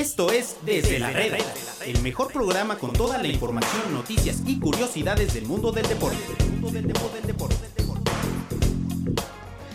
Esto es Desde la Reda, el mejor programa con toda la información, noticias y curiosidades del mundo del deporte.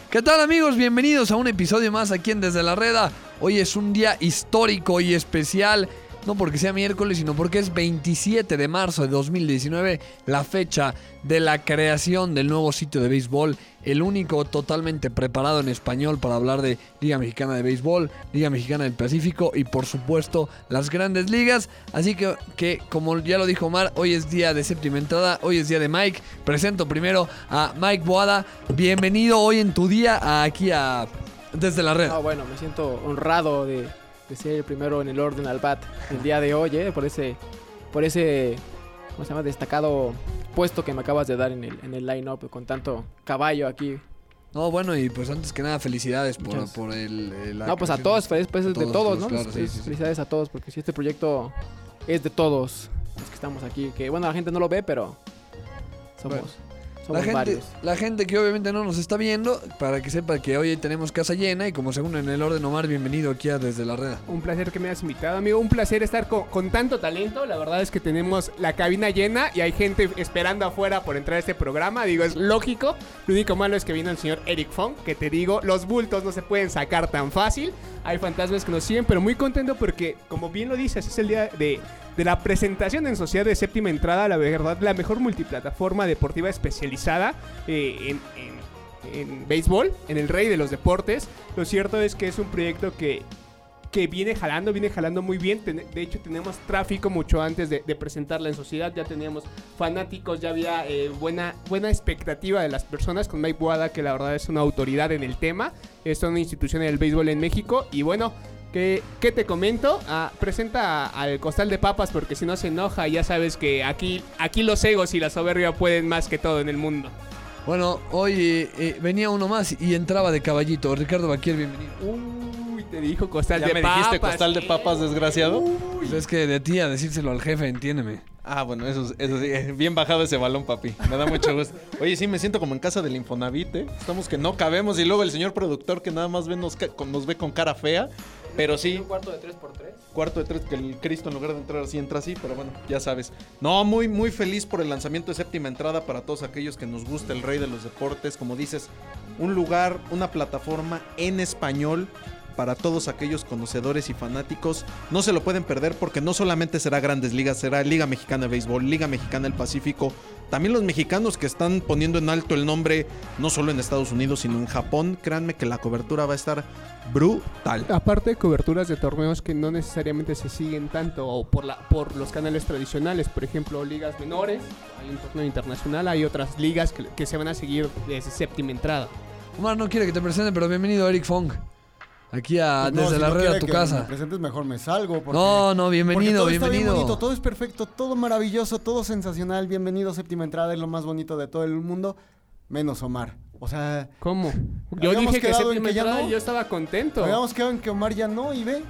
¿Qué tal amigos? Bienvenidos a un episodio más aquí en Desde la Reda. Hoy es un día histórico y especial no porque sea miércoles, sino porque es 27 de marzo de 2019, la fecha de la creación del nuevo sitio de béisbol, el único totalmente preparado en español para hablar de Liga Mexicana de Béisbol, Liga Mexicana del Pacífico y por supuesto las grandes ligas. Así que, que como ya lo dijo Omar, hoy es día de séptima entrada, hoy es día de Mike. Presento primero a Mike Boada. Bienvenido hoy en tu día aquí a Desde la Red. Ah, bueno, me siento honrado de de ser el primero en el orden al bat el día de hoy, ¿eh? por ese, por ese, ¿cómo se llama? Destacado puesto que me acabas de dar en el, en el line-up con tanto caballo aquí. No, bueno, y pues antes que nada, felicidades por, por el, No, pues a todos, pues, pues, de todos, ¿no? felicidades a todos, porque si este proyecto es de todos los que estamos aquí, que bueno, la gente no lo ve, pero somos la gente, la gente que obviamente no nos está viendo, para que sepa que hoy tenemos casa llena y como según en el orden Omar, bienvenido aquí a Desde la Red. Un placer que me hayas invitado, amigo. Un placer estar con, tanto talento. La verdad es que tenemos la cabina llena y hay gente esperando afuera por entrar a este programa. Digo, es lógico. Lo único malo es que vino el señor Eric Fong, que te digo, los bultos no se pueden sacar tan fácil. Hay fantasmas que nos siguen, pero muy contento porque, como bien lo dices, es el día de de la presentación en Sociedad de Séptima Entrada, la verdad, la mejor multiplataforma deportiva especializada eh, en, béisbol, en el rey de los deportes. Lo cierto es que es un proyecto que, que viene jalando, viene jalando muy bien. De hecho, tenemos tráfico mucho antes de, presentarla en sociedad. Ya teníamos fanáticos, ya había eh, buena, buena expectativa de las personas con Mike Boada, que la verdad es una autoridad en el tema. Es una institución del béisbol en México. Y bueno, ¿Qué, te comento? Ah, presenta al costal de papas porque si no se enoja, ya sabes que aquí, aquí los egos y la soberbia pueden más que todo en el mundo. Bueno, hoy eh, eh, venía uno más y entraba de caballito. Ricardo Baquier, bienvenido. Uy, te dijo costal de papas. dijiste costal de papas, desgraciado? Pues es que de ti a decírselo al jefe, entiéndeme. Ah, bueno, eso, eso sí, bien bajado ese balón, papi. Me da mucho gusto. Oye, sí, me siento como en casa del Infonavit, ¿eh? Estamos que no cabemos y luego el señor productor que nada más ve, nos, nos ve con cara fea pero sí. ¿Un cuarto de 3 por 3 Cuarto de 3, que el Cristo en lugar de entrar así entra así, pero bueno, ya sabes. No, muy, muy feliz por el lanzamiento de séptima entrada para todos aquellos que nos gusta el rey de los deportes. Como dices, un lugar, una plataforma en español para todos aquellos conocedores y fanáticos. No se lo pueden perder porque no solamente será Grandes Ligas, será Liga Mexicana de Béisbol, Liga Mexicana del Pacífico. También los mexicanos que están poniendo en alto el nombre, no solo en Estados Unidos, sino en Japón. Créanme que la cobertura va a estar brutal. Aparte de coberturas de torneos que no necesariamente se siguen tanto o por, la, por los canales tradicionales, por ejemplo, ligas menores, hay un torneo internacional, hay otras ligas que, que se van a seguir desde séptima entrada. Omar no quiere que te presente, pero bienvenido Eric Fong. Aquí a, pues desde la red a tu casa. Me presentes mejor, me salgo. no, no, bienvenido, todo bienvenido. Está bonito, todo es perfecto, todo maravilloso, todo sensacional. Bienvenido, séptima entrada, es lo más bonito de todo el mundo, menos Omar. O sea. ¿Cómo? Yo dije que séptima entrada no, yo estaba contento. Habíamos quedado en que Omar ya no y ve.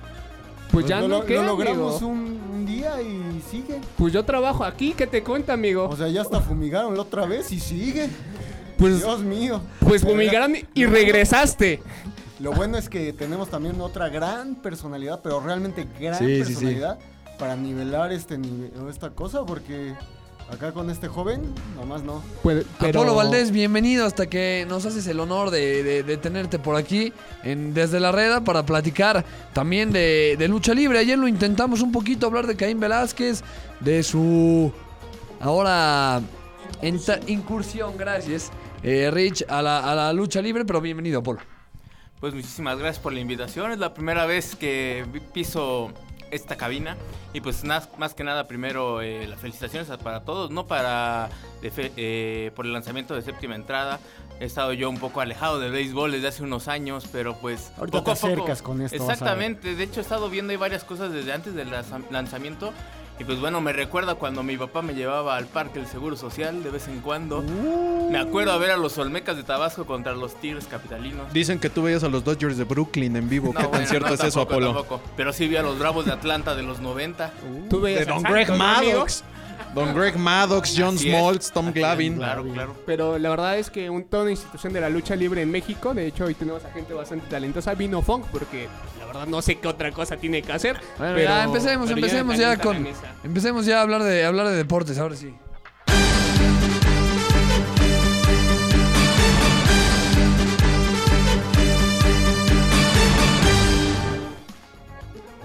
Pues ya no, lo, lo logramos un, día y sigue. Pues yo trabajo aquí, ¿qué te cuenta, amigo? O sea, ya hasta fumigaron la otra vez y sigue. Pues, Dios mío. Pues fumigaron y regresaste. Lo bueno es que tenemos también otra gran personalidad, pero realmente gran personalidad para nivelar este esta cosa, porque acá con este joven, nomás no. Puede, Apolo Valdés, bienvenido hasta que nos haces el honor de, tenerte por aquí en, desde la reda para platicar también de, lucha libre. Ayer lo intentamos un poquito hablar de Caín Velázquez, de su ahora incursión, gracias, eh, Rich, a la, a la lucha libre, pero bienvenido, Apolo. Pues muchísimas gracias por la invitación. Es la primera vez que piso esta cabina. Y pues más que nada, primero eh, las felicitaciones para todos, ¿no? Para eh, por el lanzamiento de séptima entrada. He estado yo un poco alejado del béisbol desde hace unos años, pero pues Ahorita poco te acercas con esto. Exactamente, de hecho he estado viendo ahí varias cosas desde antes del lanzamiento y pues bueno, me recuerda cuando mi papá me llevaba al parque del Seguro Social de vez en cuando. Uh. Me acuerdo a ver a los Olmecas de Tabasco contra los Tigres capitalinos. Dicen que tú veías a los Dodgers de Brooklyn en vivo. ¿Qué tan cierto es eso, Apolo? Pero sí vi a los Bravos de Atlanta de los 90. Uh. ¿Tú veías de Don Greg Maddox. Don Greg Maddox, John. Smoltz, Tom Glavin. Claro, claro. Pero la verdad es que un, toda una institución de la lucha libre en México, de hecho hoy tenemos a gente bastante talentosa, vino Funk, porque la verdad no sé qué otra cosa tiene que hacer. Bueno, pero- ya empecemos, pero empecemos ya la con. Empecemos ya a hablar de hablar de deportes, ahora sí.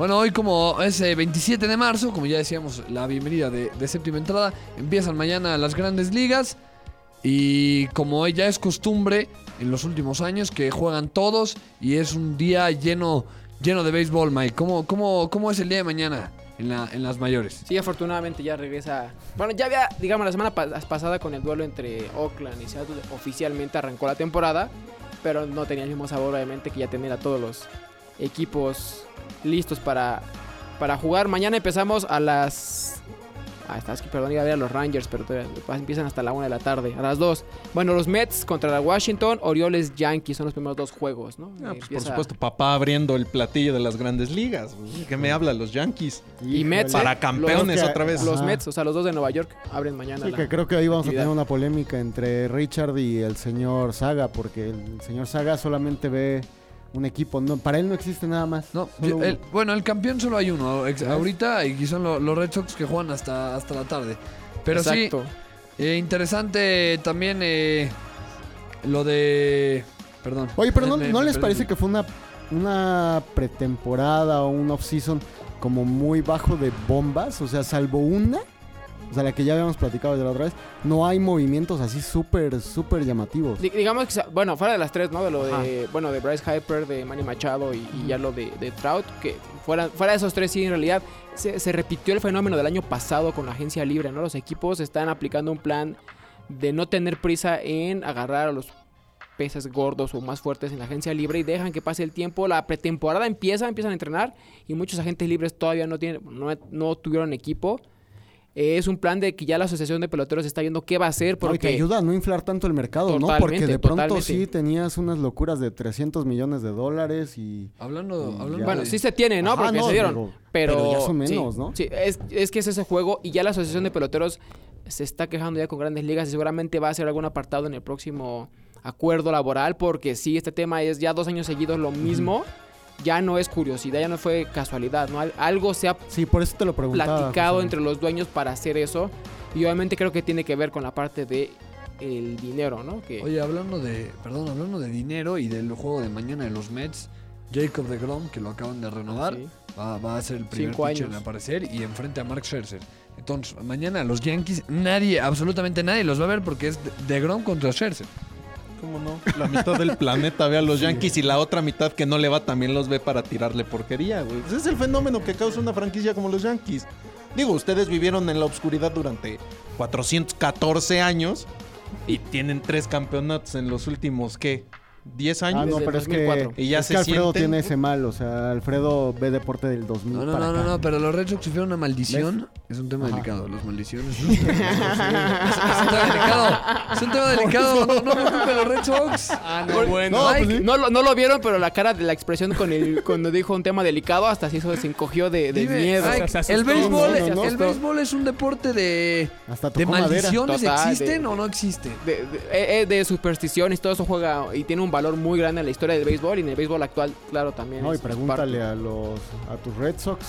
Bueno, hoy como es eh, 27 de marzo, como ya decíamos, la bienvenida de, de séptima entrada, empiezan mañana las grandes ligas y como ya es costumbre en los últimos años que juegan todos y es un día lleno, lleno de béisbol, Mike. ¿Cómo, cómo, cómo es el día de mañana en, la, las mayores? Sí, afortunadamente ya regresa. Bueno, ya había, digamos, la semana pa- pasada con el duelo entre Oakland y Seattle, oficialmente arrancó la temporada, pero no tenía el mismo sabor, obviamente, que ya tener a todos los equipos listos para, para jugar. Mañana empezamos a las. Ah, está, es que perdón, iba a ver a los Rangers, pero todavía empiezan hasta la 1 de la tarde, a las 2. Bueno, los Mets contra la Washington, Orioles Yankees son los primeros dos juegos, ¿no? Ah, pues por supuesto, papá abriendo el platillo de las grandes ligas. ¿Qué me habla los Yankees? Y Mets, Para ¿eh? campeones Los- otra vez. Los Ajá. Mets, o sea, los dos de Nueva York, abren mañana. Sí, la- que creo que ahí vamos a tener una polémica entre Richard y el señor Saga, porque el señor Saga solamente ve un equipo. No, para él no existe nada más. No, yo- el- bueno, el campeón solo hay uno ahorita y son lo- los Red Sox que juegan hasta, hasta la tarde. Pero Exacto. sí, eh, interesante también eh, lo de... Perdón. Oye, pero no, Me- ¿no me les perdí. parece que fue una, una pretemporada o un off-season como muy bajo de bombas? O sea, salvo una, o sea, la que ya habíamos platicado de la otra vez, no hay movimientos así súper, súper llamativos. Di- digamos que, bueno, fuera de las tres, ¿no? De lo de, bueno, de Bryce Hyper, de Manny Machado y, y ya lo de, de Trout, que fuera, fuera de esos tres, sí, en realidad se, se repitió el fenómeno del año pasado con la agencia libre, ¿no? Los equipos están aplicando un plan de no tener prisa en agarrar a los peces gordos o más fuertes en la agencia libre y dejan que pase el tiempo. La pretemporada empieza, empiezan a entrenar y muchos agentes libres todavía no tienen, no, no tuvieron equipo. Eh, Es un plan de que ya la Asociación de Peloteros está viendo qué va a hacer No, y porque te ayuda a no inflar tanto el mercado, ¿no? Porque de pronto totalmente. sí tenías unas locuras de 300 millones de dólares y... Hablando, Y hablando. Bueno, de- sí se tiene, ¿no? Ajá, Porque no, se dieron. digo, pero, pero ya son menos, sí, ¿no? Sí, es, es que es ese juego y ya la Asociación de Peloteros se está quejando ya con grandes ligas y seguramente va a hacer algún apartado en el próximo acuerdo laboral porque sí, este tema es ya dos años seguidos lo mismo. Ya no es curiosidad, ya no fue casualidad, ¿no? Al- Algo se ha Sí, por eso te lo platicado José. entre los dueños para hacer eso y obviamente creo que tiene que ver con la parte de el dinero, ¿no? Que Oye, hablando de, perdón, hablando de dinero y del juego de mañana de los Mets, Jacob de Grom, que lo acaban de renovar, Sí. va, va a ser el primer pitcher en aparecer y enfrente a Mark Scherzer. Entonces, mañana los Yankees, nadie, absolutamente nadie los va a ver porque es de, Grom contra Scherzer. ¿Cómo no? La mitad del planeta ve a los Yankees y la otra mitad que no le va también los ve para tirarle porquería, güey. Ese es el fenómeno que causa una franquicia como los Yankees. Digo, ustedes vivieron en la oscuridad durante 414 años y tienen tres campeonatos en los últimos, ¿qué? ¿10 Ah, años? no, Desde pero es que, 2004. Y ya es se que Alfredo sienten- tiene ese mal, o sea, Alfredo ve deporte del 2000 No, no, para no, no, acá. no, pero los Red Sox sufrieron una maldición. Es un tema Ajá. delicado, las maldiciones. es un tema delicado. Es un tema delicado. No, no preocupen los Red Sox. Ah, Por- bueno. No, Mike, pues sí. no, lo, no lo vieron, pero la cara de la expresión con el, cuando dijo un tema delicado hasta se hizo, se encogió de, de Dime, miedo. Mike, Se asustó, el béisbol, no, no, no. el béisbol es un deporte de, Hasta de maldiciones. Total, ¿Existen de- o no existen? De, de, eh, eh, de supersticiones, todo eso juega y tiene un valor muy grande en la historia del béisbol y en el béisbol actual, claro, también. No, y pregúntale a los a tus Red Sox,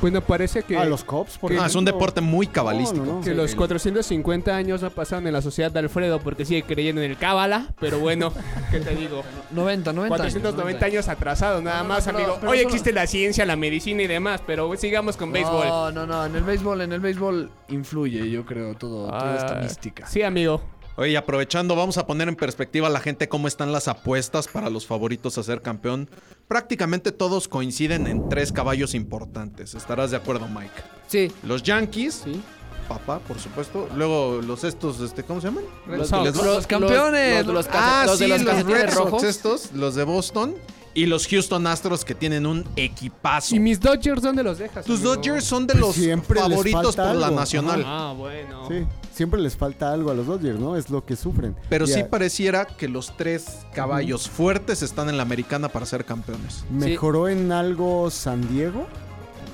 Pues me parece que, a los Cops, por No, es un deporte muy cabalístico. No, no, no. que los 450 años no pasaron en la sociedad de Alfredo porque sigue creyendo en el Cábala, pero bueno, ¿qué te digo? 90, 90 años, 490 años atrasado, nada No, no, más, amigo. Hoy solo- existe la ciencia, la medicina y demás, pero sigamos con béisbol. No, no, no. En el béisbol, en el béisbol influye, yo creo, todo, toda esta Ah, mística. Sí, amigo. Oye, aprovechando, vamos a poner en perspectiva a la gente cómo están las apuestas para los favoritos a ser campeón. Prácticamente todos coinciden en tres caballos importantes. ¿Estarás de acuerdo, Mike? Sí, Los Yankees, sí. papá, por supuesto. Luego los estos, este, ¿cómo se llaman? Los, Sox. los- Los campeones. Los, los, ah, los de sí, los Red Sox estos, los de Boston. Y los Houston Astros que tienen un equipazo. ¿Y mis Dodgers dónde los dejas? Tus amigo? Dodgers son de Pues los siempre les favoritos por la nacional. Ah, bueno. Sí, siempre les falta algo a los Dodgers, ¿no? Es lo que sufren. Pero sí pareciera que los tres caballos fuertes están en la americana para ser campeones. ¿Mejoró en algo San Diego?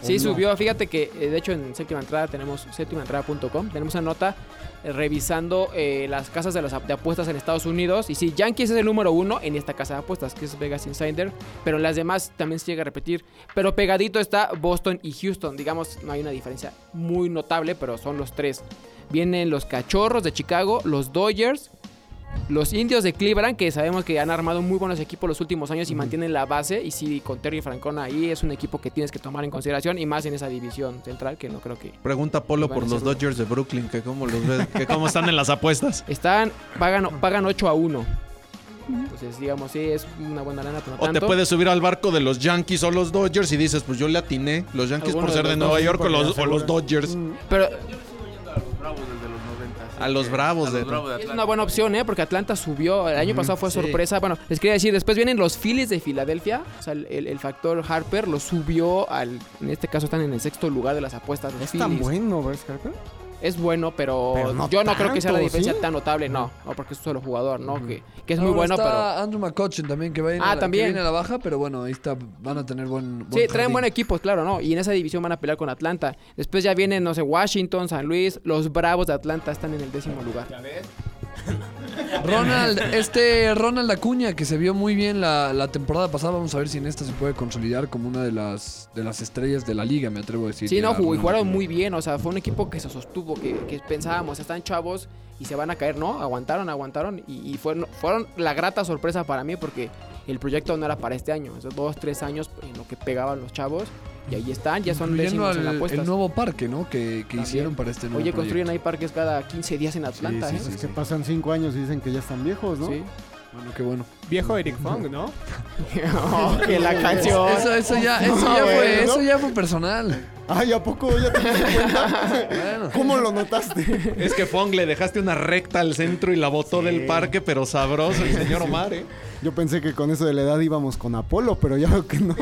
Sí, subió. Fíjate que, eh, de hecho, en séptima entrada tenemos séptimaentrada.com. Tenemos una nota eh, revisando eh, las casas de, las, de apuestas en Estados Unidos. Y sí, Yankees es el número uno en esta casa de apuestas, que es Vegas Insider. Pero en las demás también se llega a repetir. Pero pegadito está Boston y Houston. Digamos, no hay una diferencia muy notable, pero son los tres. Vienen los Cachorros de Chicago, los Dodgers, los indios de Cleveland, que sabemos que han armado muy buenos equipos los últimos años y mantienen la base. Y sí, con Terry Francona ahí es un equipo que tienes que tomar en consideración. Y más en esa división central, que no creo que. Pregunta Polo por los Dodgers de Brooklyn, que cómo los ves, que cómo están en las apuestas. Están, pagan, pagan 8 a 1. Entonces, digamos, sí, es una buena lana, pero no O te puedes subir al barco de los Yankees o los Dodgers y dices, pues yo le atiné. Los Yankees por ser de Nueva York o los, o los Dodgers. Pero A los Bravos a de- los Bravos de es una buena opción, ¿eh? Porque Atlanta subió. El año pasado fue sí. sorpresa. Bueno, les quería decir, después vienen los Phillies de Filadelfia. O sea, el, factor Harper lo subió al. En este caso están en el sexto lugar de las apuestas. Los Es tan bueno, Bryce Harper. Es bueno, pero, Pero no yo no creo que sea la diferencia ¿sí? tan notable. No, no, porque es un solo jugador, ¿no? Que, que es muy bueno, está pero. Andrew McCutcheon también, que, va a ir Ah, a la, que también. viene a la baja, pero bueno, ahí está, van a tener buen, buen Sí, traen buen equipo, claro, ¿no? Y en esa división van a pelear con Atlanta. Después ya vienen, no sé, Washington, San Luis. Los Bravos de Atlanta están en el décimo lugar. Ronald, este Ronald Acuña, que se vio muy bien la, la temporada pasada, vamos a ver si en esta se puede consolidar como una de las, de las estrellas de la liga, me atrevo a decir. Sí, no, jugó, y jugaron muy bien. O sea, fue un equipo que se sostuvo, que, que pensábamos, están chavos y se van a caer, ¿no? Aguantaron, aguantaron. Y, y fueron, fueron la grata sorpresa para mí porque el proyecto no era para este año. Esos dos, tres años en lo que pegaban los chavos. Y ahí están, ya son décimos en al- apuestas. el nuevo parque, ¿no? Que, que hicieron para este nuevo Oye, construyen proyecto. ahí parques cada 15 días en Atlanta, sí, ¿eh? sí, Es que pasan cinco años y dicen que ya están viejos, ¿no? Sí. Bueno, qué bueno. Viejo Eric Fong, ¿no? Oh, que la canción. Eso, eso ya, eso No, ya fue, eso ya fue personal. Ay, ¿a poco ya te diste cuenta? Bueno. ¿Cómo lo notaste? Es que Fong le dejaste una recta al centro y la botó del parque, pero sabroso el señor Omar, ¿eh? Yo pensé que con eso de la edad íbamos con Apolo, pero ya veo que no.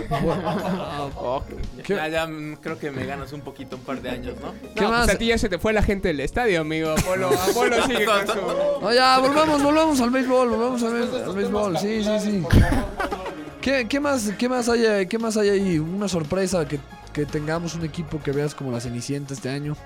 Oh, Ya, ya creo que me ganas un poquito, un par de años, ¿no? ¿Qué no, más? Pues a ti ya se te fue la gente del estadio, amigo. Apolo, Apolo sigue con su... No, ya, volvamos, volvamos al béisbol, volvamos al, al béisbol. Sí, sí, sí. ¿Qué, qué más, qué más hay, qué más hay ahí? Una sorpresa que, que tengamos un equipo que veas como la Cenicienta este año.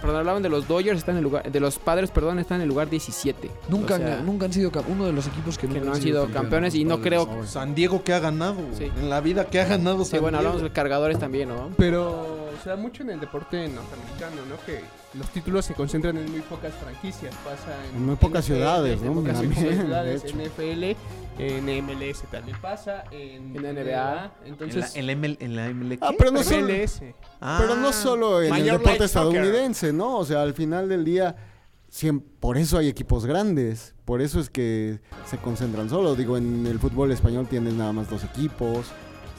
Perdón, hablaban de los Dodgers, están en el lugar, de los padres, perdón, están en el lugar 17. Nunca, O sea, han, nunca han sido uno de los equipos que, que nunca no han sido campeones y no creo-. San Diego que ha ganado. Sí. En la vida que ha ganado Sí, San bueno, Diego. hablamos de cargadores también, ¿no? Pero se da mucho en el deporte norteamericano, ¿no? Que los títulos se concentran en muy pocas franquicias. Pasa en, En muy pocas NFL, ciudades, en ¿no? pocas También, de ciudades. NFL, en MLS también pasa, en, En NBA. Entonces, en la, ML, en la ML, Ah, pero no solo, MLS. pero no solo en el Major deporte Soccer. Estadounidense, ¿no? O sea, al final del día, por eso hay equipos grandes. Por eso es que se concentran solo. Digo, en el fútbol español tienes nada más dos equipos.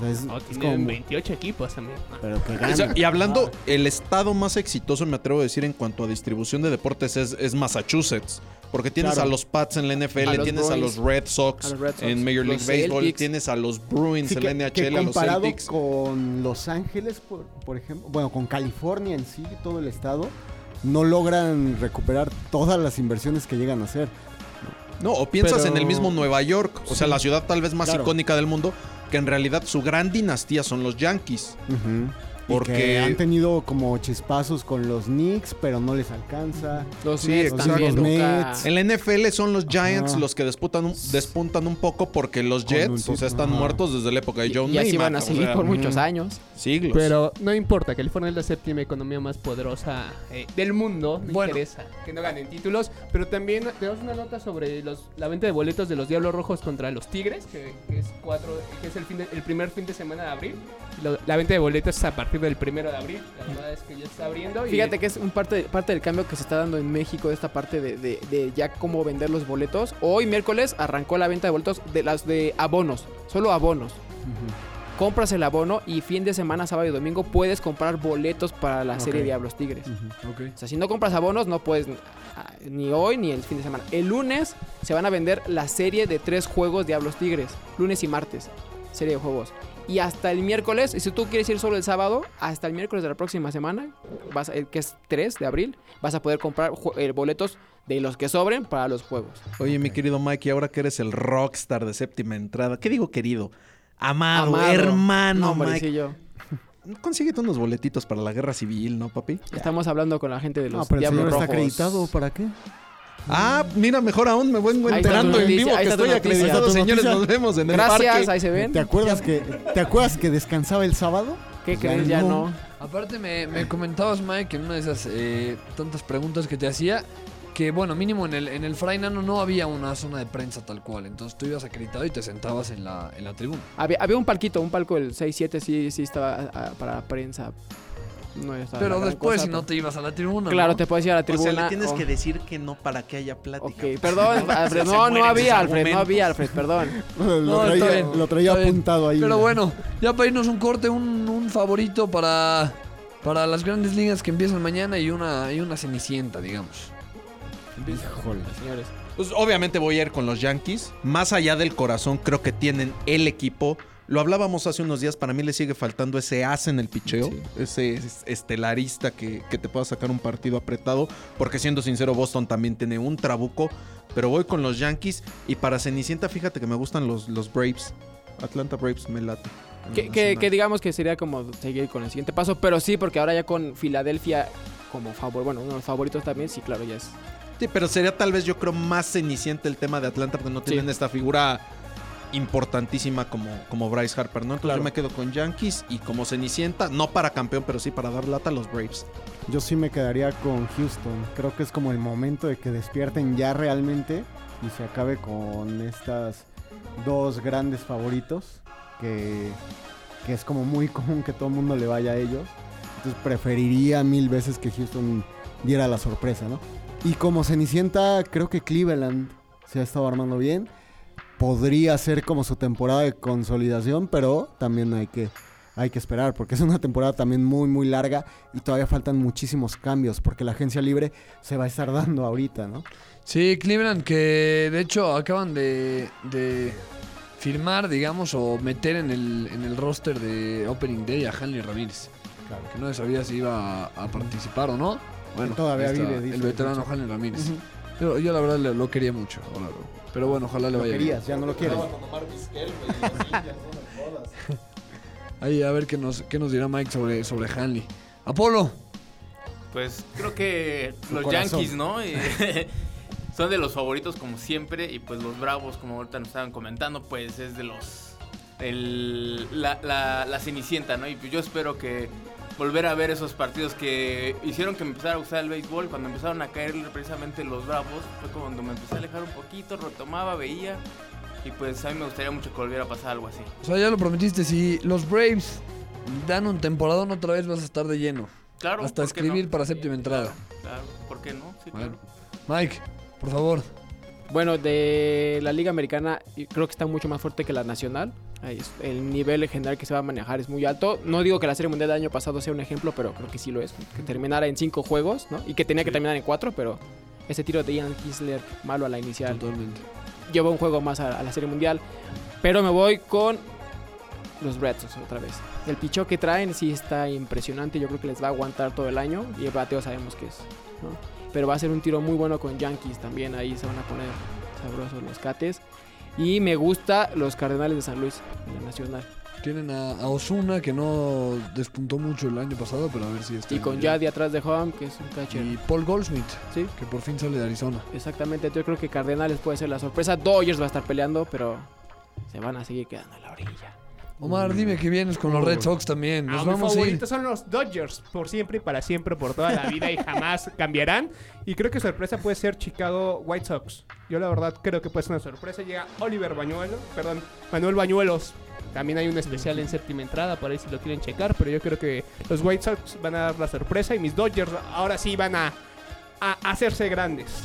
Sea, es, No, es tienen como... 28 equipos también. Pero que O sea, y hablando, el estado más exitoso, me atrevo a decir, en cuanto a distribución de deportes es, es Massachusetts. Porque tienes Claro. a los Pats en la NFL, A tienes a los Red Sox, A los Red Sox. en Major League Baseball, Celtics. tienes a los Bruins Sí, en que, la que NHL, a los comparado Celtics. con Los Ángeles, por, por ejemplo, bueno, con California en sí, todo el estado, no logran recuperar todas las inversiones que llegan a hacer. No, o piensas Pero- en el mismo Nueva York, o sea, Sí. la ciudad tal vez más Claro. icónica del mundo, que en realidad su gran dinastía son los Yankees. Porque han tenido como chispazos con los Knicks, pero no les alcanza. Los Sí, Los Mets. En la NFL son los Giants Ajá. los que despuntan un, despuntan un poco porque los Jets, o sea, están ajá. muertos desde la época de John y así van a o seguir sea, por muchos años. siglos. Pero no importa, California es la séptima economía más poderosa eh, del mundo. Me Bueno. interesa que no ganen títulos. Pero también tenemos una nota sobre los, la venta de boletos de los Diablos Rojos contra los Tigres, que, que es cuatro, que es el, fin de- el primer fin de semana de abril. Lo- la venta de boletos es a partir del primero de abril. La verdad es que ya está abriendo. y- Fíjate que es un parte, parte del cambio que se está dando en México, de esta parte de, de- de ya cómo vender los boletos. Hoy, miércoles, arrancó la venta de boletos de las de abonos, solo abonos. Compras el abono y fin de semana, sábado y domingo, puedes comprar boletos para la serie Ok. Diablos Tigres. O sea, si no compras abonos, no puedes ah, ni hoy ni el fin de semana. El lunes se van a vender la serie de tres juegos Diablos Tigres. Lunes y martes. Serie de juegos. Y hasta el miércoles, y si tú quieres ir solo el sábado, hasta el miércoles de la próxima semana, vas a- eh, que es 3 de abril, vas a poder comprar eh, boletos de los que sobren para los juegos. Oye, mi querido Mike, y ahora que eres el rockstar de séptima entrada, ¿qué digo querido? Amado, Amado. hermano, No, hombre, Mike. sí, yo. Consíguete unos boletitos para la guerra civil, ¿no, papi? Estamos hablando con la gente de los No, pero el Diablos señor está acreditado, ¿para qué? Ah, mira, mejor aún me vengo enterando en vivo que estoy acreditado. Señores, nos vemos en el Gracias, parque. ahí se ven. ¿Te acuerdas que te acuerdas que descansaba el sábado? ¿Qué Ya crees? Ya no. no. Aparte me, me comentabas, Mike, en una de esas eh, tantas preguntas que te hacía, que bueno, mínimo en el, en el Fray Nano no había una zona de prensa tal cual. Entonces tú ibas acreditado y te sentabas en la, en la tribuna. Había, había un palquito, un palco del 6-7, sí, sí estaba para prensa. No Pero después, cosa, si no te ibas a la tribuna. Claro, ¿no? te puedes ir a la O tribuna. sea, le tienes o- que decir que no para que haya plática. Ok, perdón, Alfred. No, no había, Alfred, no había, Alfred, perdón. Lo No, está traía, bien, lo traía está bien. apuntado ahí. Pero mira. bueno, ya para irnos un corte, un, un favorito para, para las grandes ligas que empiezan mañana y una, y una cenicienta, digamos. Híjole. Señores. Pues obviamente voy a ir con los Yankees. Más allá del corazón, creo que tienen el equipo. Lo hablábamos hace unos días, para mí le sigue faltando ese as en el picheo, Sí. ese es- estelarista que, que te pueda sacar un partido apretado, porque siendo sincero, Boston también tiene un trabuco, pero voy con los Yankees y para Cenicienta, fíjate que me gustan los, los Braves, Atlanta Braves me late. Que, que, digamos que sería como seguir con el siguiente paso, pero sí, porque ahora ya con Filadelfia como favor, bueno, uno de los favoritos también, sí, claro, ya es. Sí, pero sería tal vez yo creo más cenicienta el tema de Atlanta porque no tienen esta figura importantísima como, como Bryce Harper, ¿no? Entonces Claro. yo me quedo con Yankees y como cenicienta, no para campeón, pero sí para dar lata a los Braves. Yo sí me quedaría con Houston. Creo que es como el momento de que despierten ya realmente y se acabe con estas dos grandes favoritos que, que es como muy común que todo el mundo le vaya a ellos. Entonces preferiría mil veces que Houston diera la sorpresa, ¿no? Y como Cenicienta, creo que Cleveland se ha estado armando bien. Podría ser como su temporada de consolidación, pero también hay que, hay que esperar, porque es una temporada también muy, muy larga y todavía faltan muchísimos cambios, porque la agencia libre se va a estar dando ahorita, ¿no? Sí, Cleveland, que de hecho acaban de, de firmar, digamos, o meter en el, en el roster de Opening Day a Hanley Ramírez. Claro. Que no sabía si iba a, participar o no. Bueno, todavía vive, dice, el veterano. Hanley Ramírez. Pero yo la verdad lo quería mucho. ahora. Pero bueno, ojalá le vaya bien. querías, ya no lo quieres. Ahí a ver qué nos, qué nos dirá Mike sobre, sobre Hanley. Apolo. Pues creo que Su los corazón. Yankees, ¿no? Y- son de los favoritos como siempre y pues los Bravos, como ahorita nos estaban comentando, pues es de los... el- la, la, la cenicienta, ¿no? Y pues yo espero que volver a ver esos partidos que hicieron que me empezara a gustar el béisbol, cuando empezaron a caer precisamente los Bravos, fue cuando me empecé a alejar un poquito, retomaba, veía y pues a mí me gustaría mucho que volviera a pasar algo así. O sea, ya lo prometiste. Si los Braves dan un temporadón otra vez vas a estar de lleno. Claro. Hasta ¿por qué escribir no? para séptima entrada. Claro, ¿por qué no? Sí, Bueno. claro. Mike, por favor. Bueno, de la Liga Americana creo que está mucho más fuerte que la Nacional. El nivel general que se va a manejar es muy alto. No digo que la Serie Mundial del año pasado sea un ejemplo, pero creo que sí lo es. Que terminara en cinco juegos, ¿no? Y que tenía que terminar en cuatro, pero ese tiro de Ian Kisler malo a la inicial Totalmente. lleva un juego más a, a la Serie Mundial. Pero me voy con los Red Sox otra vez. El pichó que traen sí está impresionante. Yo creo que les va a aguantar todo el año. Y el bateo sabemos que es. ¿no? Pero va a ser un tiro muy bueno con Yankees también. Ahí se van a poner sabrosos los cates. Y me gusta los Cardenales de San Luis en la Nacional. Tienen a, a Osuna, que no despuntó mucho el año pasado, pero a ver si este Y con. Yadi atrás de Home, que es un catcher. Y Paul Goldsmith, Sí, que por fin sale de Arizona. exactamente. Yo creo que Cardenales puede ser la sorpresa. Dodgers va a estar peleando, pero se van a seguir quedando a la orilla. Omar, dime que vienes con los Red Sox también. Nos Ah, vamos a ir. favoritos son los Dodgers, por siempre y para siempre, por toda la vida y jamás cambiarán. Y creo que sorpresa puede ser Chicago White Sox. Yo la verdad creo que puede ser una sorpresa. Llega Oliver Bañuelo, perdón, Manuel Bañuelos. También hay un especial en séptima entrada, por ahí si lo quieren checar. Pero yo creo que los White Sox van a dar la sorpresa y mis Dodgers ahora sí van a, a hacerse grandes.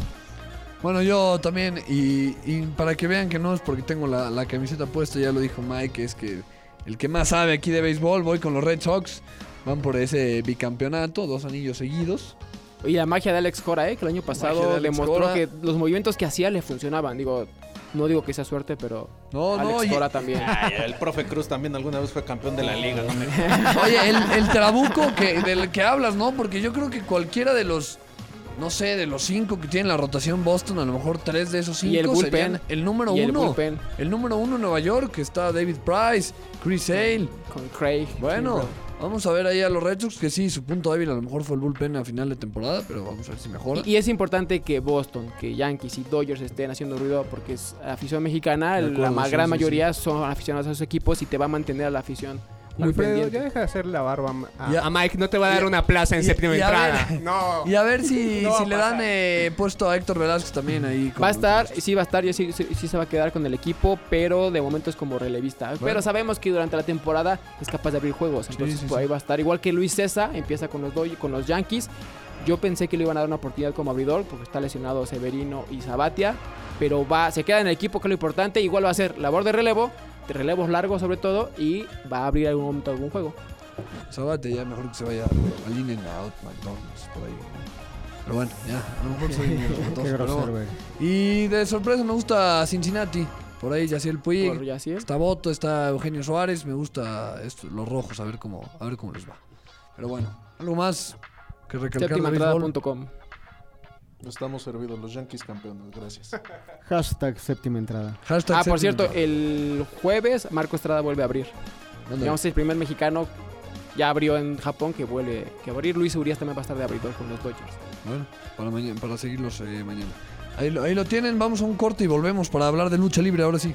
Bueno, yo también, y, y para que vean que no es porque tengo la, la camiseta puesta, ya lo dijo Mike, es que el que más sabe aquí de béisbol, voy con los Red Sox. Van por ese bicampeonato, dos anillos seguidos. Y la magia de Alex Cora, ¿eh? que el año pasado demostró Cora. que los movimientos que hacía le funcionaban. Digo, no digo que sea suerte, pero No, no, Alex y- Cora también. Ay, el profe Cruz también alguna vez fue campeón de la liga. ¿no? Oye, el, el trabuco que, del que hablas, ¿no? Porque yo creo que cualquiera de los, no sé, de los cinco que tienen la rotación Boston, a lo mejor tres de esos cinco Y el bullpen. serían el número y el uno. bullpen El número uno en Nueva York, que está David Price, Chris Hale. con Craig. Bueno, Vamos a ver ahí a los Red Sox, que sí, su punto débil a lo mejor fue el bullpen a final de temporada, pero vamos a ver si mejora. Y, y es importante que Boston, que Yankees y Dodgers estén haciendo ruido porque es afición mexicana, la sí, gran sí, mayoría son aficionados a sus equipos y te va a mantener a la afición Alfredo, pendiente. ya deja de hacer la barba a, Y a- a Mike. No te va a dar y una plaza en y- séptima y a entrada. ver- no. Y a ver si, No le dan eh, puesto a Héctor Velázquez también ahí. como- Va a estar, sí va a estar, y sí, sí- sí se va a quedar con el equipo, pero de momento es como relevista. Pero sabemos que durante la temporada es capaz de abrir juegos, entonces sí, por sí. ahí va a estar. Igual que Luis César, empieza con los, Doy- con los Yankees. Yo pensé que le iban a dar una oportunidad como abridor, porque está lesionado Severino y Sabatia, pero va, se queda en el equipo, que es lo importante. Igual va a ser labor de relevo, relevos largos sobre todo, y va a abrir algún momento algún juego. Sabate ya mejor que se vaya a Linen Out, McDonald's, por ahí. Pero bueno, ya, a lo mejor soy Qué bueno. güey. Y de sorpresa me gusta Cincinnati. Por ahí Yaciel Puig. Por Yasiel. Está Boto, está Eugenio Suárez. Me gusta esto, los rojos, a ver cómo, a ver cómo les va. Pero bueno, algo más que recalcar. Séptimaentrada.com. Estamos servidos, los Yankees campeones, gracias. Hashtag séptima entrada. Hashtag Ah, por cierto, el jueves Marco Estrada vuelve a abrir. Ándale. Digamos, el primer mexicano ya abrió en Japón que vuelve que abrir. Luis Urias también va a estar de abridor con los Dodgers. Bueno, para, mañana, para seguirlos eh, mañana. Ahí lo, ahí lo tienen, vamos a un corte y volvemos para hablar de lucha libre ahora sí.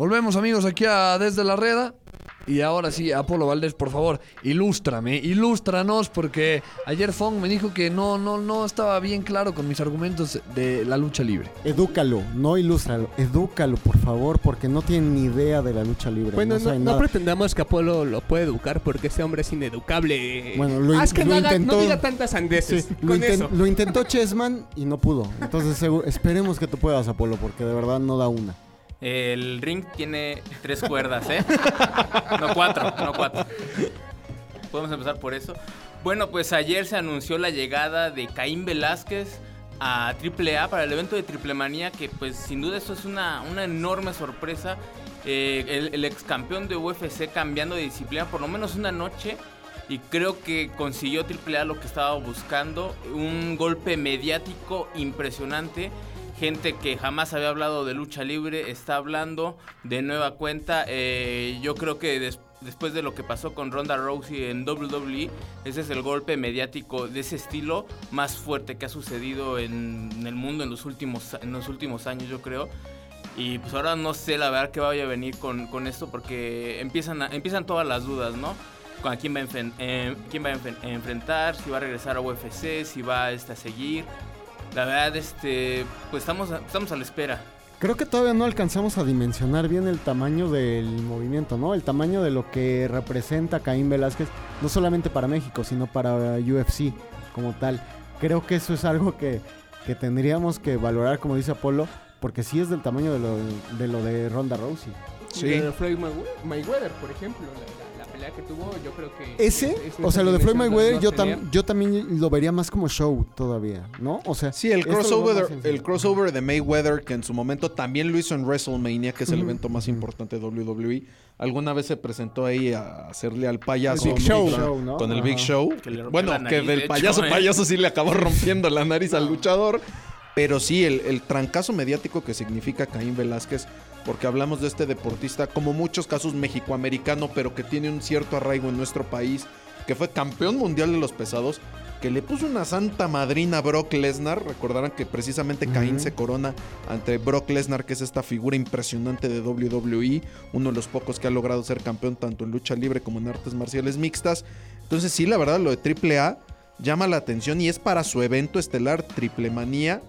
Volvemos amigos aquí a Desde la Reda. Y ahora sí, Apolo Valdés, por favor, ilústrame, ilústranos, porque ayer Fong me dijo que no, no, no estaba bien claro con mis argumentos de la lucha libre. Edúcalo, no ilústralo. Edúcalo, por favor, porque no tienen ni idea de la lucha libre. Bueno, no, no, pretendamos que Apolo lo puede educar porque ese hombre es ineducable. Bueno, lo in- Haz que lo no, haga- intentó. no diga tantas. Sí, lo, con inten- eso. lo intentó Chessman y no pudo. Entonces seguro- esperemos que tú puedas, Apolo, porque de verdad no da una. El ring tiene tres cuerdas, ¿eh? No cuatro, no cuatro. Podemos empezar por eso. Bueno, pues ayer se anunció la llegada de Caín Velázquez a AAA para el evento de Triple Manía, que pues sin duda eso es una, una enorme sorpresa. Eh, el, ex campeón de UFC cambiando de disciplina por lo menos una noche. Y creo que consiguió AAA lo que estaba buscando. Un golpe mediático impresionante gente que jamás había hablado de lucha libre está hablando de nueva cuenta. Eh, yo creo que des- después de lo que pasó con Ronda Rousey en WWE, ese es el golpe mediático de ese estilo más fuerte que ha sucedido en, en el mundo en los, últimos, en los últimos años, yo creo. Y pues ahora no sé la verdad que vaya a venir con, con esto porque empiezan, a- empiezan todas las dudas, ¿no? A quién va a, eh, quién va a enfen- enfrentar, si va a regresar a UFC, si va este, a seguir. La verdad, este, pues estamos, a- estamos a la espera. Creo que todavía no alcanzamos a dimensionar bien el tamaño del movimiento, ¿no? El tamaño de lo que representa Caín Velázquez, no solamente para México, sino para UFC como tal. Creo que eso es algo que, que tendríamos que valorar, como dice Apolo, porque sí es del tamaño de lo de, lo de Ronda Rousey. Sí. De Floyd Maywe- Mayweather, por ejemplo, la pelea que tuvo, yo creo que... Ese, es- es o sea, lo de Floyd Mayweather, no yo, tam- yo también lo vería más como show todavía, ¿no? O sea, Sí, el crossover, el crossover de Mayweather, que en su momento también lo hizo en WrestleMania, que es el evento más importante de WWE. Alguna vez se presentó ahí a hacerle al payaso. El Big con- Show. con- Show, ¿no? Con el Ajá. Big Show. Que bueno, que de del hecho, payaso ¿eh? payaso sí le acabó rompiendo la nariz al luchador. Pero sí, el, el trancazo mediático que significa Caín Velázquez porque hablamos de este deportista, como muchos casos mexicoamericano, pero que tiene un cierto arraigo en nuestro país, que fue campeón mundial de los pesados, que le puso una santa madrina a Brock Lesnar. Recordarán que precisamente Caín se corona ante Brock Lesnar, que es esta figura impresionante de WWE, uno de los pocos que ha logrado ser campeón tanto en lucha libre como en artes marciales mixtas. Entonces sí, la verdad, lo de AAA llama la atención y es para su evento estelar Triple Manía,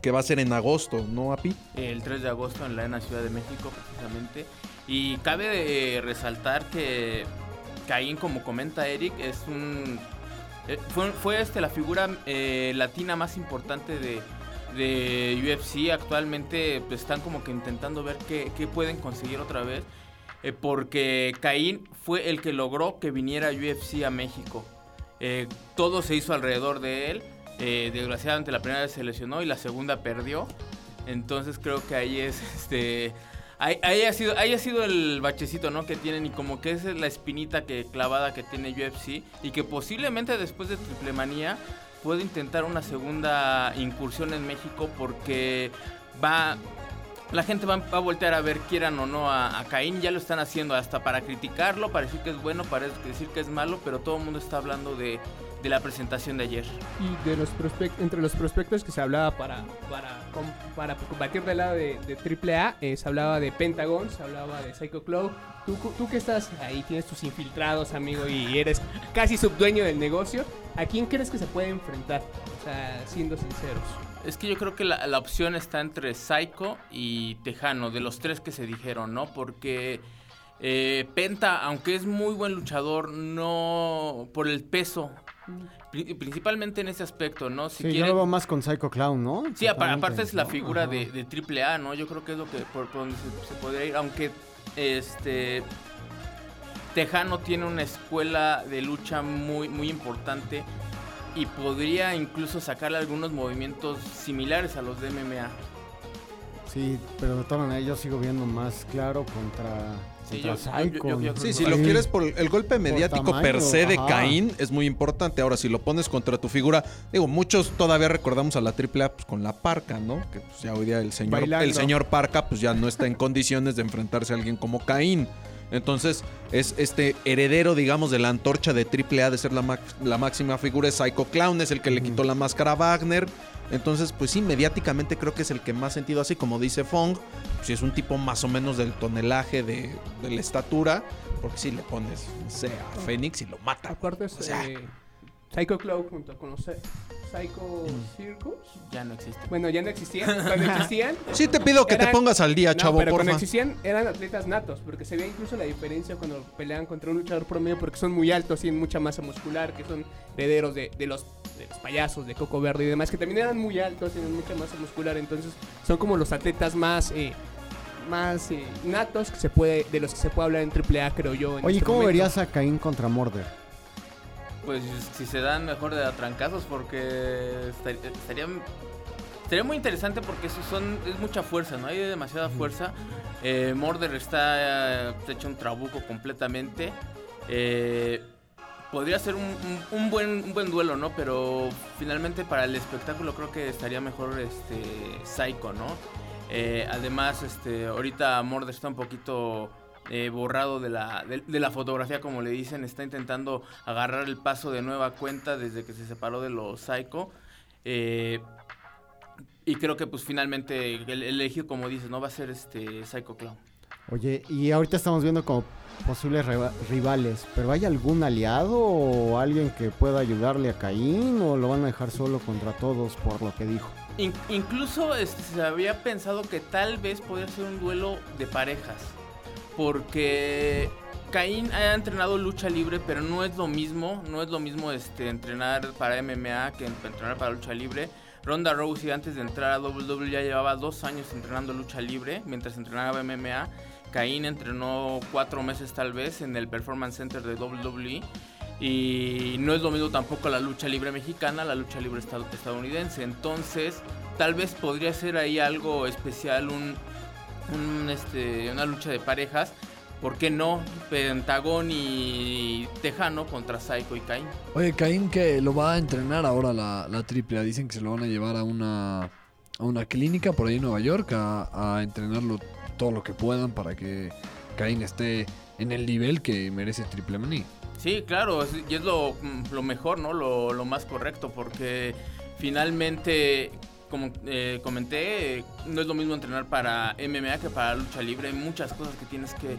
que va a ser en agosto, ¿no, Api? El 3 de agosto en la Ciudad de México, precisamente. Y cabe resaltar que Caín, como comenta Eric, es un. eh, Fue, este, la figura eh, latina más importante de, UFC. Actualmente pues, están como que intentando ver qué, qué pueden conseguir otra vez. eh, porque Caín fue el que logró que viniera UFC a México. Todo se hizo alrededor de él. Eh, desgraciadamente la primera vez se lesionó y la segunda perdió. Entonces creo que ahí es este. Ahí, ha sido, ahí ha sido el bachecito, ¿no? Que tienen y como que esa es la espinita que clavada que tiene UFC y que posiblemente después de Triple Manía puede intentar una segunda incursión en México porque va la gente va, a voltear a ver quieran o no a Caín, ya lo están haciendo hasta para criticarlo, para decir que es bueno, para decir que es malo, pero todo el mundo está hablando de, de la presentación de ayer. Y de los prospect- entre los prospectos que se hablaba para, para, para combatir del lado de, de AAA, eh, se hablaba de Pentagon, se hablaba de Psycho Cloud. Tú, tú que estás ahí, tienes tus infiltrados, amigo, y eres casi subdueño del negocio, ¿a quién crees que se puede enfrentar? O sea, siendo sinceros. Es que yo creo que la, la opción está entre Psycho y Tejano, de los tres que se dijeron, ¿no? Porque eh, Penta, aunque es muy buen luchador, no por el peso, principalmente en ese aspecto, ¿no? Si Sí, yo lo veo más con Psycho Clown, ¿no? Sí, aparte es la figura Ajá. de, de triple A, ¿no? Yo creo que es lo que por, por donde se, se podría ir, aunque este Tejano tiene una escuela de lucha muy muy importante y podría incluso sacarle algunos movimientos similares a los de MMA. Sí, pero de todas maneras yo sigo viendo más claro contra, Sí, yo- yo- yo- si lo quieres por el golpe mediático tamaño, per se de ajá. Caín es muy importante. Ahora, si lo pones contra tu figura, digo, muchos todavía recordamos a la AAA pues, con la parca, ¿no? Que pues, ya hoy día el señor, Bailando. el señor Parca pues ya no está en condiciones de enfrentarse a alguien como Caín. Entonces, es este heredero, digamos, de la antorcha de AAA de ser la, la máxima figura es Psycho Clown, es el que le quitó la máscara a Wagner. Entonces, pues sí, mediáticamente creo que es el que más sentido así, como dice Fong, si es un tipo más o menos del tonelaje de, de la estatura, porque si le pones, no sé, a Fénix y lo mata. Aparte es O sea, eh, Psycho Cloud junto con los Psy- Psycho Circus. Ya no existe. Bueno, ya no existían. Cuando existían, Sí te pido que te pongas al día, No, chavo, pero cuando existían eran atletas natos, porque se ve incluso la diferencia cuando pelean contra un luchador promedio, porque son muy altos, tienen mucha masa muscular, que son herederos de, de los, de los payasos, de Coco Verde y demás, que también eran muy altos, tienen mucha masa muscular, entonces son como los atletas más... eh, más eh, natos que se puede de los que se puede hablar en AAA creo yo en Oye, este ¿cómo momento. verías a Caín contra Morder? Pues si se dan mejor de atrancazos porque estar- estaría estaría muy interesante porque eso son es mucha fuerza, ¿no? Hay demasiada fuerza. Eh, Morder está hecho un trabuco completamente. Eh, podría ser un, un- un buen un buen duelo, ¿no? Pero finalmente para el espectáculo creo que estaría mejor este Psycho, ¿no? Eh, además, este ahorita Morder está un poquito eh, borrado de la, de, de la fotografía, como le dicen, está intentando agarrar el paso de nueva cuenta desde que se separó de los Psycho. Eh, y creo que pues finalmente el, el elegido, como dices, no va a ser este Psycho Clown. Oye, y ahorita estamos viendo como posibles riva- rivales, pero ¿hay algún aliado o alguien que pueda ayudarle a Caín o lo van a dejar solo contra todos por lo que dijo? In- incluso este, se había pensado que tal vez podría ser un duelo de parejas. Porque Caín ha entrenado lucha libre, pero no es lo mismo. No es lo mismo este, entrenar para MMA que entrenar para lucha libre. Ronda Rousey antes de entrar a WWE ya llevaba dos años entrenando lucha libre mientras entrenaba MMA. Caín entrenó cuatro meses tal vez en el Performance Center de WWE. Y no es lo mismo tampoco la lucha libre mexicana, la lucha libre esta- estadounidense. Entonces, tal vez podría ser ahí algo especial, un, un, este, una lucha de parejas. ¿Por qué no? Pentagón y Tejano contra Psycho y Caín. Oye, Caín que lo va a entrenar ahora la, la triple. Dicen que se lo van a llevar a una, a una clínica por ahí en Nueva York a, a entrenarlo todo lo que puedan para que Cain esté en el nivel que merece Triple Manía. Sí, claro, y es lo, lo mejor, ¿no? Lo, lo más correcto, porque finalmente, como eh, comenté, no es lo mismo entrenar para MMA que para lucha libre. Hay muchas cosas que tienes que,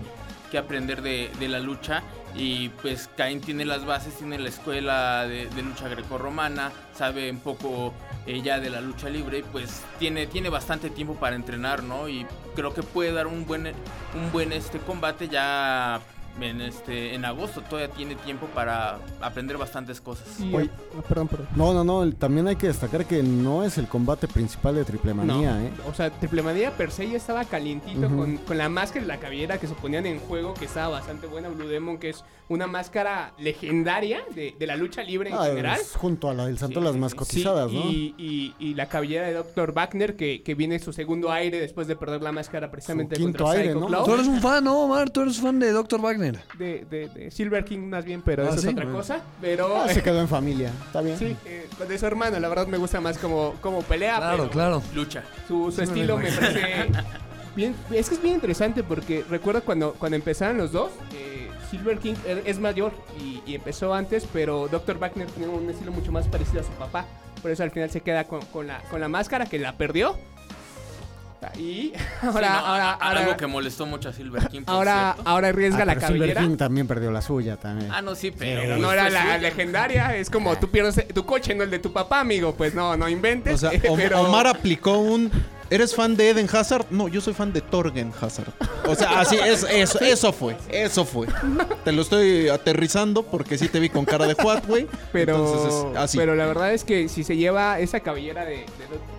que aprender de, de la lucha. Y pues Cain tiene las bases, tiene la escuela de, de lucha grecorromana, sabe un poco eh, ya de la lucha libre, y pues tiene, tiene bastante tiempo para entrenar, ¿no? Y creo que puede dar un buen, un buen este combate ya en este en agosto todavía tiene tiempo para aprender bastantes cosas. Y- Oye. ah, perdón, perdón. No, no, no. También hay que destacar que no es el combate principal de Triple Manía, No. ¿eh? O sea, Triple Manía per se ya estaba calientito con, con la máscara y la cabellera que se ponían en juego, que estaba bastante buena. Blue Demon, que es una máscara legendaria de, de la lucha libre en Ah, general. es junto a la del Santo Sí, las más sí. cotizadas, Sí, ¿no? Y, y- y la cabellera de Dr. Wagner, que, que viene su segundo aire después de perder la máscara precisamente Su quinto contra aire, Psycho ¿no? Tú eres un fan, ¿no, Omar? Tú eres fan de Dr. Wagner. De, de- de Silver King más bien, pero Ah, eso sí, es otra bueno. cosa. Pero Ah, se quedó en familia. Está bien. sí, eh, de su hermano, la verdad me gusta más como, como pelea. Claro, pero claro. Lucha. Su, su Sí, me estilo lo me parece bien. Es que es bien interesante porque recuerdo cuando, cuando empezaron los dos. eh, Silver King er- es mayor y, y empezó antes, pero Dr. Wagner tenía un estilo mucho más parecido a su papá. Por eso al final se queda con, con la, con la máscara que la perdió. Y ahora, Sí, no, ahora, a- ahora, algo que molestó mucho a Silver King. por ahora, cierto. ahora arriesga Ah, la pero Silver cabellera. King también perdió la suya también. Ah, no, sí, pero, Pero no era la legendaria, es como tú pierdes tu coche, no el de tu papá, amigo. Pues no, no inventes. O sea, pero- Omar aplicó un. ¿Eres fan de Eden Hazard? No, yo soy fan de Torgen Hazard. O sea, así es, eso, eso fue, eso fue. Te lo estoy aterrizando porque sí te vi con cara de Juat, güey. Pero, Entonces es así. pero la verdad es que si se lleva esa cabellera de,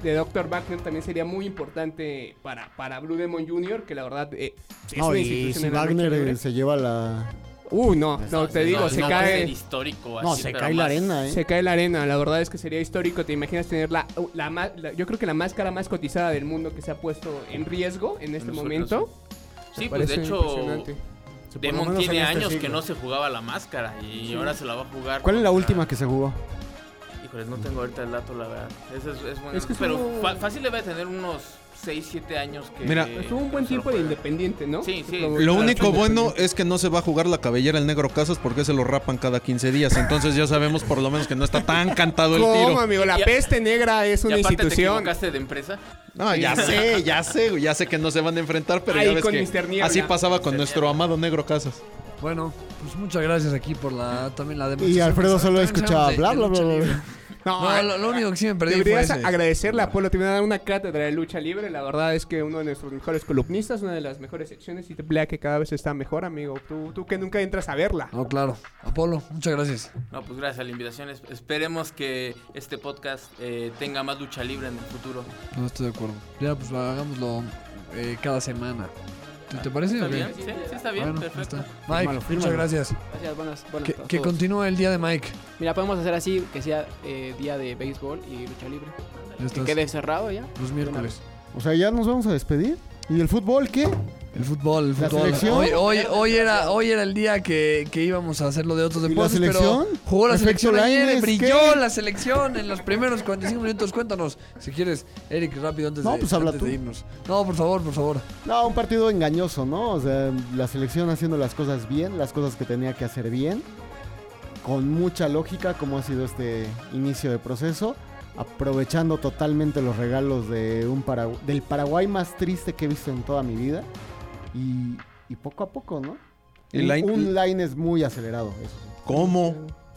de, de Dr. Wagner también sería muy importante para, para Blue Demon Jr., que la verdad eh, es No, una y institución si Wagner eh, se lleva la. Uh, no, no, te digo, No, se cae... histórico No, así, se pero cae la más- arena, ¿eh? Se cae la arena, la verdad es que sería histórico. ¿Te imaginas tener la, la, ma- la- yo creo que la máscara más cotizada del mundo que se ha puesto en riesgo en este los momento? Sí, pues de parece hecho, impresionante. por lo Demon menos tiene en este años que siglo. no se jugaba la máscara y ahora se la va a jugar. ¿Cuál es la contra- última que se jugó? Híjoles, no tengo ahorita el dato, la verdad. Ese es, es bueno. Es que pero fa- fácil debe tener unos 6, 7 años que. Mira, Estuvo un buen no tiempo de independiente, ¿no? Sí, sí. Lo Claro, único bueno es que no se va a jugar la cabellera el negro Casas porque se lo rapan cada 15 días. Entonces ya sabemos por lo menos que no está tan cantado el ¿Cómo, tiro. amigo? La Y peste negra es Y una te institución. equivocaste de empresa. No, ya sé, ya sé, ya sé que no se van a enfrentar, pero Ahí ya ves con que Mr. Niebla. así pasaba con nuestro Niebla. amado negro Casas. Bueno, pues muchas gracias aquí por la también la Y demostración. Alfredo solo escuchaba bla, bla, bla, bla. No, lo, lo único que sí me perdí fue Deberías ese. agradecerle a Apolo, te voy a dar una cátedra de lucha libre. La verdad es que uno de nuestros mejores columnistas, una de las mejores secciones y te pelea que cada vez está mejor, amigo. Tú, tú que nunca entras a verla. No, claro. Apolo, muchas gracias. No, pues gracias a la invitación. Es- Esperemos que este podcast eh, tenga más lucha libre en el futuro. No estoy de acuerdo. Ya, pues hagámoslo eh, cada semana. ¿Te, te parece? Bien? Sí, sí, está bien. Bueno, perfecto. está. Mike, Fírmalo, muchas fírmalo. gracias. Gracias, buenas, buenas Que, a que todos. continúe el día de Mike. Mira, podemos hacer así, que sea eh, día de béisbol y lucha libre. Ya Que estás. quede cerrado ya. Los miércoles. O sea, ya nos vamos a despedir. ¿Y el fútbol qué? El fútbol, el ¿La fútbol. selección? Hoy, hoy, hoy, era, hoy era el día que, que íbamos a hacer lo de otros ¿Y la deportes, selección? pero jugó la selección ayer, Lainez, brilló ¿qué? la selección en los primeros 45 minutos. Cuéntanos, si quieres, Eric, rápido antes, No, de, pues habla antes de tú. irnos. No, por favor, por favor. No, un partido engañoso, ¿no? O sea, la selección haciendo las cosas bien, las cosas que tenía que hacer bien, con mucha lógica, como ha sido este inicio de proceso, aprovechando totalmente los regalos de un Paragu- del Paraguay más triste que he visto en toda mi vida, y, y poco a poco, ¿no? Un, line es muy acelerado, eso. ¿Cómo?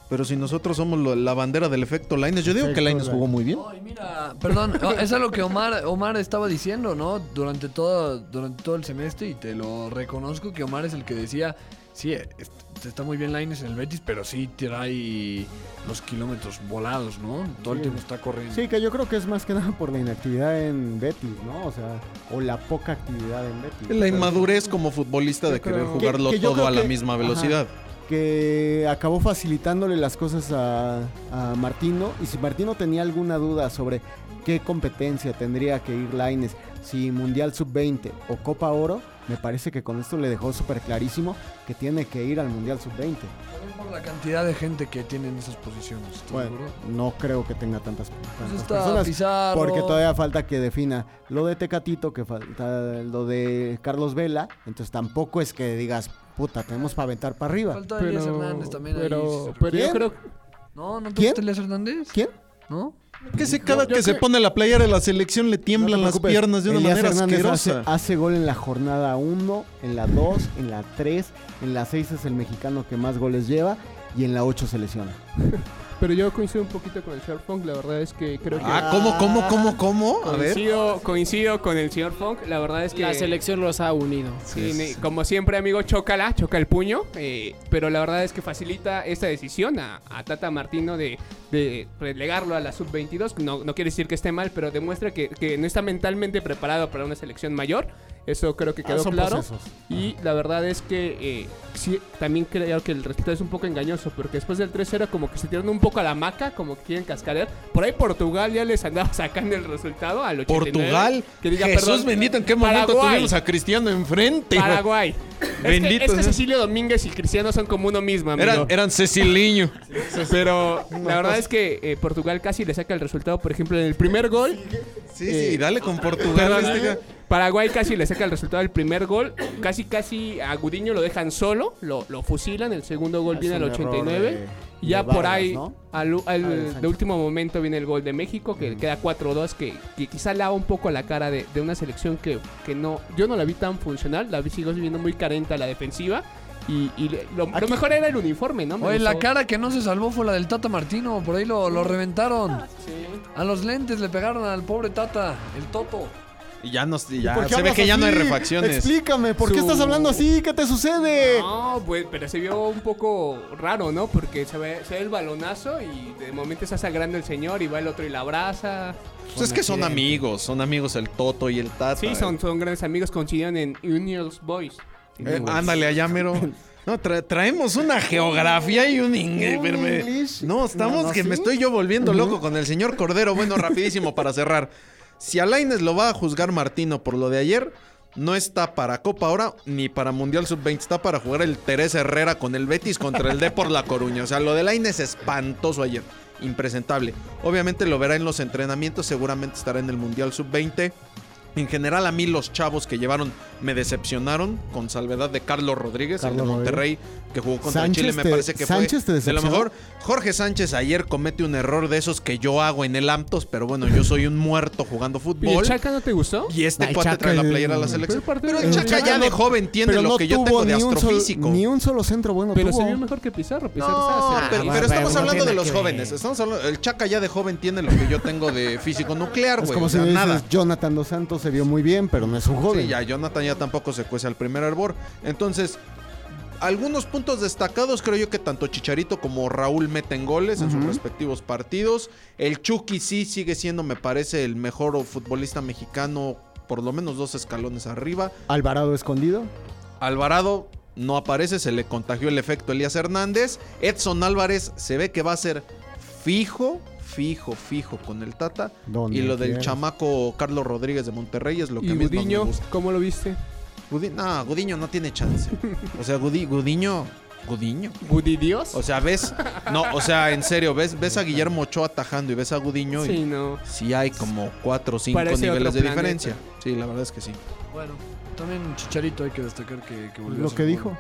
Pero si nosotros somos lo- la bandera del efecto Laines, yo digo que Efecto Laines jugó muy bien. Ay, mira, perdón, oh, es algo que Omar, Omar estaba diciendo, ¿no? Durante todo, durante todo el semestre y te lo reconozco que Omar es el que decía, sí, est- está muy bien Laines en el Betis, pero sí trae los kilómetros volados, ¿no? Todo el tiempo está corriendo. Sí, que yo creo que es más que nada por la inactividad en Betis, ¿no? O sea, o la poca actividad en Betis. La inmadurez como futbolista de creo- querer jugarlo Que- que yo todo a la que- misma ajá. velocidad. que acabó facilitándole las cosas a, a Martino. Y si Martino tenía alguna duda sobre qué competencia tendría que ir Laines, si Mundial Sub-20 o Copa Oro, me parece que con esto le dejó súper clarísimo que tiene que ir al Mundial Sub-20. Por la cantidad de gente que tiene en esas posiciones. ¿estás de Bueno, no creo que tenga tantas, Pues tantas está personas. Pizarro. Porque todavía falta que defina lo de Tecatito, que falta lo de Carlos Vela. Entonces tampoco es que digas, puta, tenemos para aventar para arriba. Falta Elías Hernández también ahí. pero, se pero yo ¿Quién? creo No, ¿no te ¿Quién? gusta Elías Hernández? ¿Quién? ¿No? Que si cada que se pone la playera de la selección le tiemblan No las piernas de una Elías manera Hernández hace, asquerosa. hace gol en la jornada 1, en la 2, en la 3, en la 6 es el mexicano que más goles lleva y en la 8 se lesiona. Pero yo coincido un poquito con el señor Funk. La verdad es que creo que. Ah, ¿cómo, cómo, cómo, cómo? A ver. Coincido, coincido con el señor Funk. La verdad es que. La selección los ha unido. Sí, como siempre, amigo, chócala, choca el puño. eh, pero la verdad es que facilita esta decisión a, a Tata Martino de, de relegarlo a la sub-22. No, no quiere decir que esté mal, pero demuestra que, que no está mentalmente preparado para una selección mayor. Eso creo que Ah, quedó son claro. procesos. Y la verdad es que eh, sí, también creo que el resultado es un poco engañoso, porque después del 3-0 como que se tiraron un poco a la maca, como que quieren cascarear. Por ahí Portugal ya les andaba sacando el resultado al 89. Portugal. Que diga, Jesús perdón, bendito, ¿en qué momento Paraguay. tuvimos a Cristiano enfrente? Paraguay. Bendito es que, es que sea. Cecilio Domínguez y Cristiano son como uno mismo, amigo. Eran, eran Ceciliño. Pero la verdad es que eh, Portugal casi le saca el resultado, por ejemplo, en el primer gol. Sí, Eh, sí, dale con Portugal. Perdón, este Paraguay casi le saca el resultado del primer gol. Casi, casi a Gudiño lo dejan solo, lo, lo fusilan. El segundo gol Es viene al un error 89. de- y ya de por Vargas, ahí, ¿no? al, al- Ah, de último momento viene el gol de México, que queda 4-2, que, que quizá lava un poco la cara de, de una selección que, que no, yo no la vi tan funcional, la vi, sigo viendo muy carente a la defensiva. Y, y le- lo, mejor era el uniforme, ¿no? Me Oye, la cara que no se salvó fue la del Tata Martino. Por ahí lo, lo reventaron. A los lentes le pegaron al pobre Tata, el Toto. Y ya, nos, ya ¿Por qué se ve que ya no hay refacciones. Explícame, ¿por qué estás hablando así? ¿Qué te sucede? No, pues, pero se vio un poco raro, ¿no? Porque se ve, se ve el balonazo y de momento está sangrando el señor y va el otro y la abraza. Pues es que son amigos, son amigos el Toto y el Tata. Sí, son, son grandes amigos, coincidieron en Unions Boys. Eh, ándale allá, mero. No, tra- traemos una geografía y un inglés. No, estamos No, no, que ¿sí? me estoy yo volviendo loco con el señor Cordero. Bueno, rapidísimo para cerrar. Si a Lainez lo va a juzgar Martino por lo de ayer, no está para Copa ahora ni para Mundial Sub-20. Está para jugar el Teresa Herrera con el Betis contra el Depor La Coruña. O sea, lo de Lainez es espantoso ayer. Impresentable. Obviamente lo verá en los entrenamientos. Seguramente estará en el Mundial Sub-20. En general, a mí los chavos que llevaron me decepcionaron, con salvedad de Carlos Rodríguez, el Carlos de Monterrey, que jugó contra Sánchez Chile, me te- parece que Sánchez te fue de lo decepcionó. mejor. Jorge Sánchez ayer comete un error de esos que yo hago en el Amtos, pero bueno, yo soy un muerto jugando ¿Y el fútbol. Chaca no te gustó? Y este Ay, cuate Chaca, trae la el- playera a la pero selección. aparte- Pero el el Chaca Chaca ya no- de joven tiene pero lo no que yo tuvo tengo de ni un solo- astrofísico. ni un solo centro bueno Pero tuvo. se vio mejor que Pizarro. Pizarro No, pero, pero estamos no hablando de los jóvenes. Estamos hablando, el Chaca ya de joven tiene lo que yo tengo de físico nuclear, Es güey. como O si nada. Jonathan Dos Santos se vio muy bien, pero no es un joven. Sí, ya Jonathan ya tampoco se cuece al primer hervor. Entonces, algunos puntos destacados, creo yo que tanto Chicharito como Raúl meten goles en sus respectivos partidos. El Chucky sí sigue siendo, me parece, el mejor futbolista mexicano, por lo menos dos escalones arriba. Alvarado escondido. Alvarado no aparece, se le contagió el efecto Elías Hernández. Edson Álvarez se ve que va a ser fijo, fijo, fijo con el Tata. Y lo del quieras. chamaco Carlos Rodríguez de Monterrey es lo que ¿Y a mí más me Gudiño, gusta. cómo lo viste? Gudi- no, Gudiño no tiene chance. O sea, Gudi- Gudiño. Gudiño. ¿Gudi Dios? O sea, ves. No, o sea, en serio, ves, ves a Guillermo Ochoa atajando y ves a Gudiño sí, y no. sí hay como cuatro o cinco Parece niveles de planeta. diferencia. Sí, la verdad es que sí. Bueno, también Chicharito hay que destacar que, que volvió Lo a que. Su gol-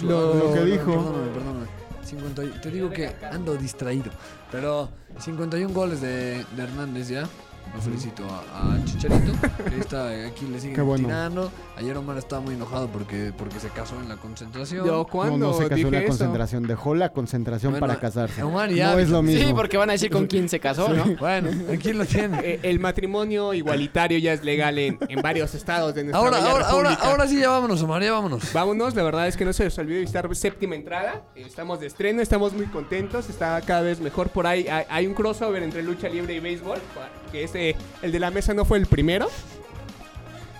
Sí, lo- lo que dijo. Perdóname, perdóname. 50 y- te digo que ando distraído. Pero 51 goles de, de Hernández ya. Lo felicito a, a Chicharito. Que está, aquí le siguen bueno. tirando. Ayer Omar estaba muy enojado porque, porque se casó en la concentración. Yo No, no se casó dije en la eso. concentración. Dejó la concentración Bueno, para casarse. Omar ya. No es lo mismo. Sí, porque van a decir con quién se casó, ¿no? Bueno, aquí lo tiene. Eh, el matrimonio igualitario ya es legal en, en varios estados de nuestra Ahora, ahora, ahora, ahora sí ya vámonos, Omar, ya vámonos. Vámonos, la verdad es que no se les olvide visitar séptima entrada. Eh, Estamos de estreno, estamos muy contentos, está cada vez mejor por ahí. Hay, hay un crossover entre lucha libre y béisbol, que ese, el de la mesa no fue el primero.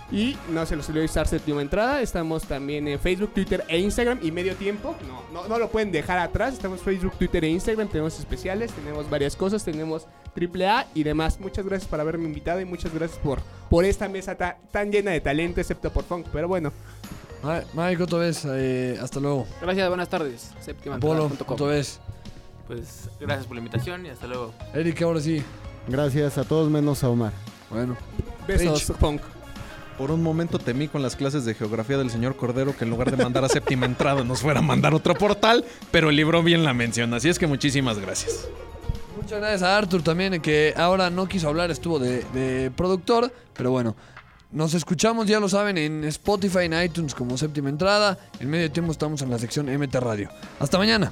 Y no se les olvide visitar séptima entrada. Estamos también en Facebook, Twitter e Instagram y medio tiempo. No, no, no lo pueden dejar atrás. Estamos en Facebook, Twitter e Instagram. Tenemos especiales, tenemos varias cosas, tenemos AAA y demás. Muchas gracias por haberme invitado y muchas gracias por, por esta mesa ta- tan llena de talento, excepto por Funk. Pero bueno, Mike, otra vez, eh, hasta luego. Gracias, buenas tardes. Séptima Polo, otra vez. Pues gracias por la invitación y hasta luego. Eric, ahora sí. Gracias a todos menos a Omar. Bueno. Besos, Punk. Por un momento temí con las clases de geografía del señor Cordero que en lugar de mandar a séptima entrada nos fuera a mandar otro portal, pero el libro bien la menciona. Así es que muchísimas gracias. Muchas gracias a Arthur también, que ahora no quiso hablar, estuvo de, de productor, pero bueno. Nos escuchamos, ya lo saben, en Spotify, en iTunes como séptima entrada. En medio tiempo estamos en la sección MT Radio. Hasta mañana.